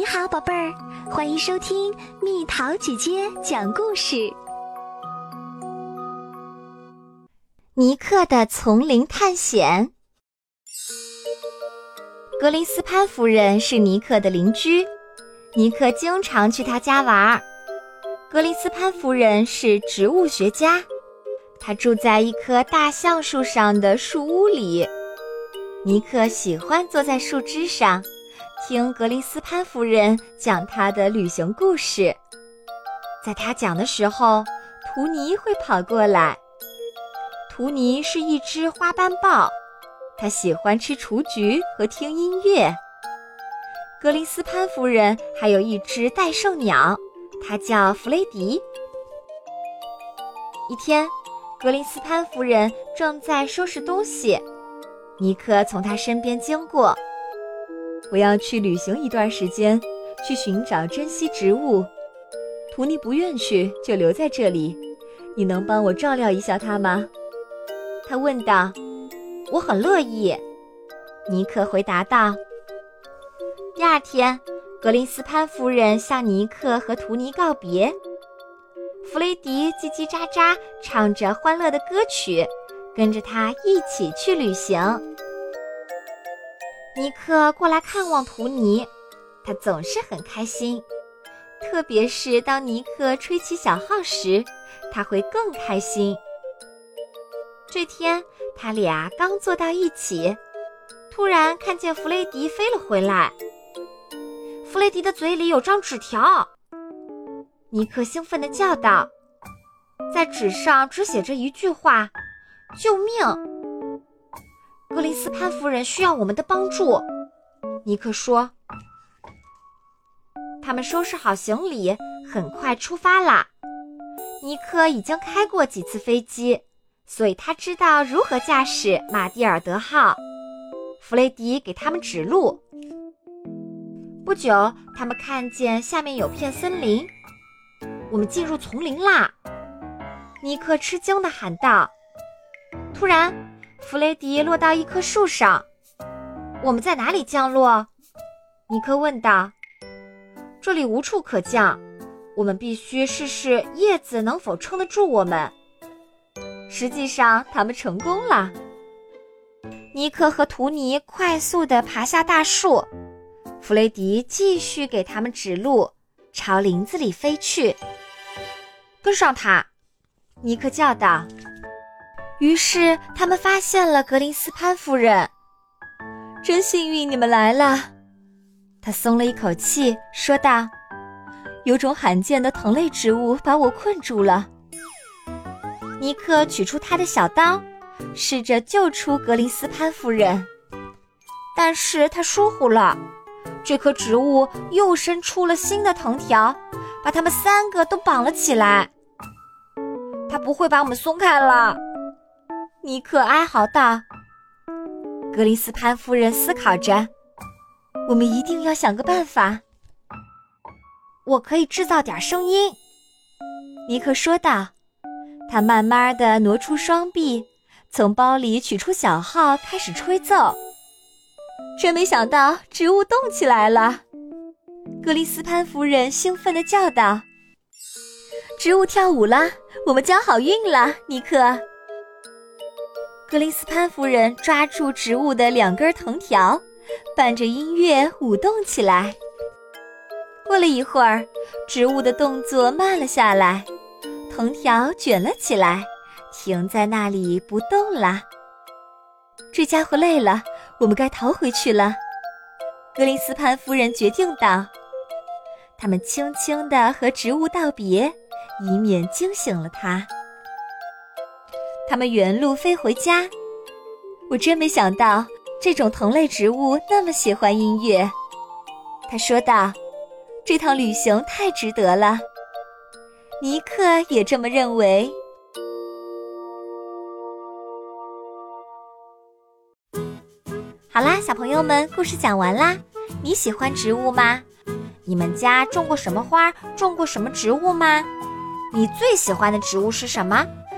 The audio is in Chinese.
你好，宝贝儿，欢迎收听蜜桃姐姐讲故事。尼克的丛林探险。格林斯潘夫人是尼克的邻居，尼克经常去他家玩。格林斯潘夫人是植物学家，她住在一棵大橡树上的树屋里。尼克喜欢坐在树枝上。听格林斯潘夫人讲她的旅行故事，在她讲的时候，图尼会跑过来。图尼是一只花斑豹，它喜欢吃雏菊和听音乐。格林斯潘夫人还有一只戴胜鸟，它叫弗雷迪。一天，格林斯潘夫人正在收拾东西，尼克从她身边经过。我要去旅行一段时间，去寻找珍稀植物。图尼不愿去，就留在这里。你能帮我照料一下它吗？他问道。我很乐意，尼克回答道。第二天，格林斯潘夫人向尼克和图尼告别。弗雷迪叽叽喳喳唱着欢乐的歌曲，跟着他一起去旅行。尼克过来看望图尼，他总是很开心，特别是当尼克吹起小号时，他会更开心。这天，他俩刚坐到一起，突然看见弗雷迪飞了回来。弗雷迪的嘴里有张纸条，尼克兴奋地叫道：“在纸上只写着一句话，救命！”格林斯潘夫人需要我们的帮助，尼克说。他们收拾好行李，很快出发啦。尼克已经开过几次飞机，所以他知道如何驾驶马蒂尔德号。弗雷迪给他们指路。不久，他们看见下面有片森林，我们进入丛林啦！尼克吃惊地喊道。突然。弗雷迪落到一棵树上，我们在哪里降落？尼克问道。这里无处可降，我们必须试试叶子能否撑得住我们。实际上，他们成功了。尼克和图尼快速地爬下大树，弗雷迪继续给他们指路，朝林子里飞去。跟上他，尼克叫道。于是他们发现了格林斯潘夫人，真幸运你们来了。他松了一口气，说道：“有种罕见的藤类植物把我困住了。”尼克取出他的小刀，试着救出格林斯潘夫人，但是他疏忽了，这棵植物又伸出了新的藤条，把他们三个都绑了起来。他不会把我们松开了。尼克哀嚎道：“格林斯潘夫人思考着，我们一定要想个办法。我可以制造点声音。”尼克说道。他慢慢的挪出双臂，从包里取出小号，开始吹奏。真没想到，植物动起来了！格林斯潘夫人兴奋的叫道：“植物跳舞了，我们交好运了，尼克！”格林斯潘夫人抓住植物的两根藤条，伴着音乐舞动起来。过了一会儿，植物的动作慢了下来，藤条卷了起来，停在那里不动了。这家伙累了，我们该逃回去了。格林斯潘夫人决定道。他们轻轻地和植物道别，以免惊醒了它。他们原路飞回家，我真没想到这种同类植物那么喜欢音乐。他说道：“这趟旅行太值得了。”尼克也这么认为。好啦，小朋友们，故事讲完啦。你喜欢植物吗？你们家种过什么花？种过什么植物吗？你最喜欢的植物是什么？